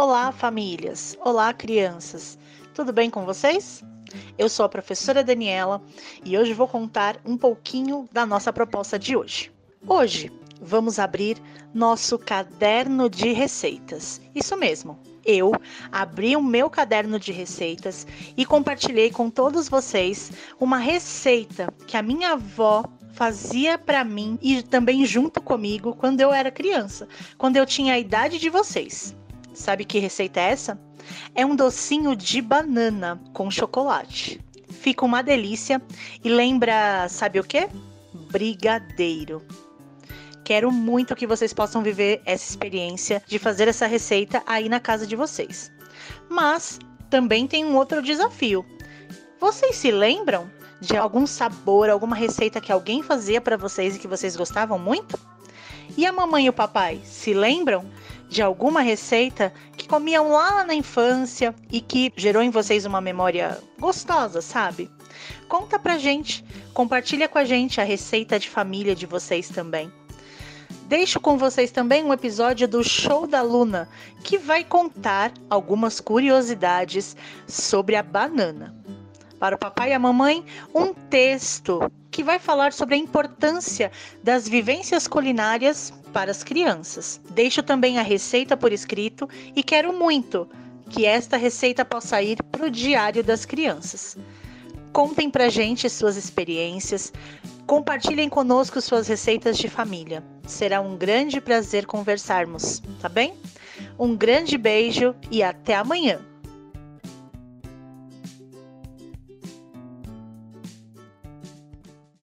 Olá, famílias! Olá, crianças! Tudo bem com vocês? Eu sou a professora Daniela e hoje vou contar um pouquinho da nossa proposta de hoje. Hoje vamos abrir nosso caderno de receitas. Isso mesmo, eu abri o meu caderno de receitas e compartilhei com todos vocês uma receita que a minha avó fazia para mim e também junto comigo quando eu era criança, quando eu tinha a idade de vocês. Sabe que receita é essa? É um docinho de banana com chocolate. Fica uma delícia e lembra, sabe o que? Brigadeiro. Quero muito que vocês possam viver essa experiência de fazer essa receita aí na casa de vocês. Mas também tem um outro desafio. Vocês se lembram de algum sabor, alguma receita que alguém fazia para vocês e que vocês gostavam muito? E a mamãe e o papai se lembram de alguma receita que comiam lá na infância e que gerou em vocês uma memória gostosa, sabe? Conta pra gente, compartilha com a gente a receita de família de vocês também. Deixo com vocês também um episódio do Show da Luna, que vai contar algumas curiosidades sobre a banana. Para o papai e a mamãe, um texto que vai falar sobre a importância das vivências culinárias para as crianças. Deixo também a receita por escrito e quero muito que esta receita possa ir para o diário das crianças. Contem para gente suas experiências, compartilhem conosco suas receitas de família. Será um grande prazer conversarmos, tá bem? Um grande beijo e até amanhã!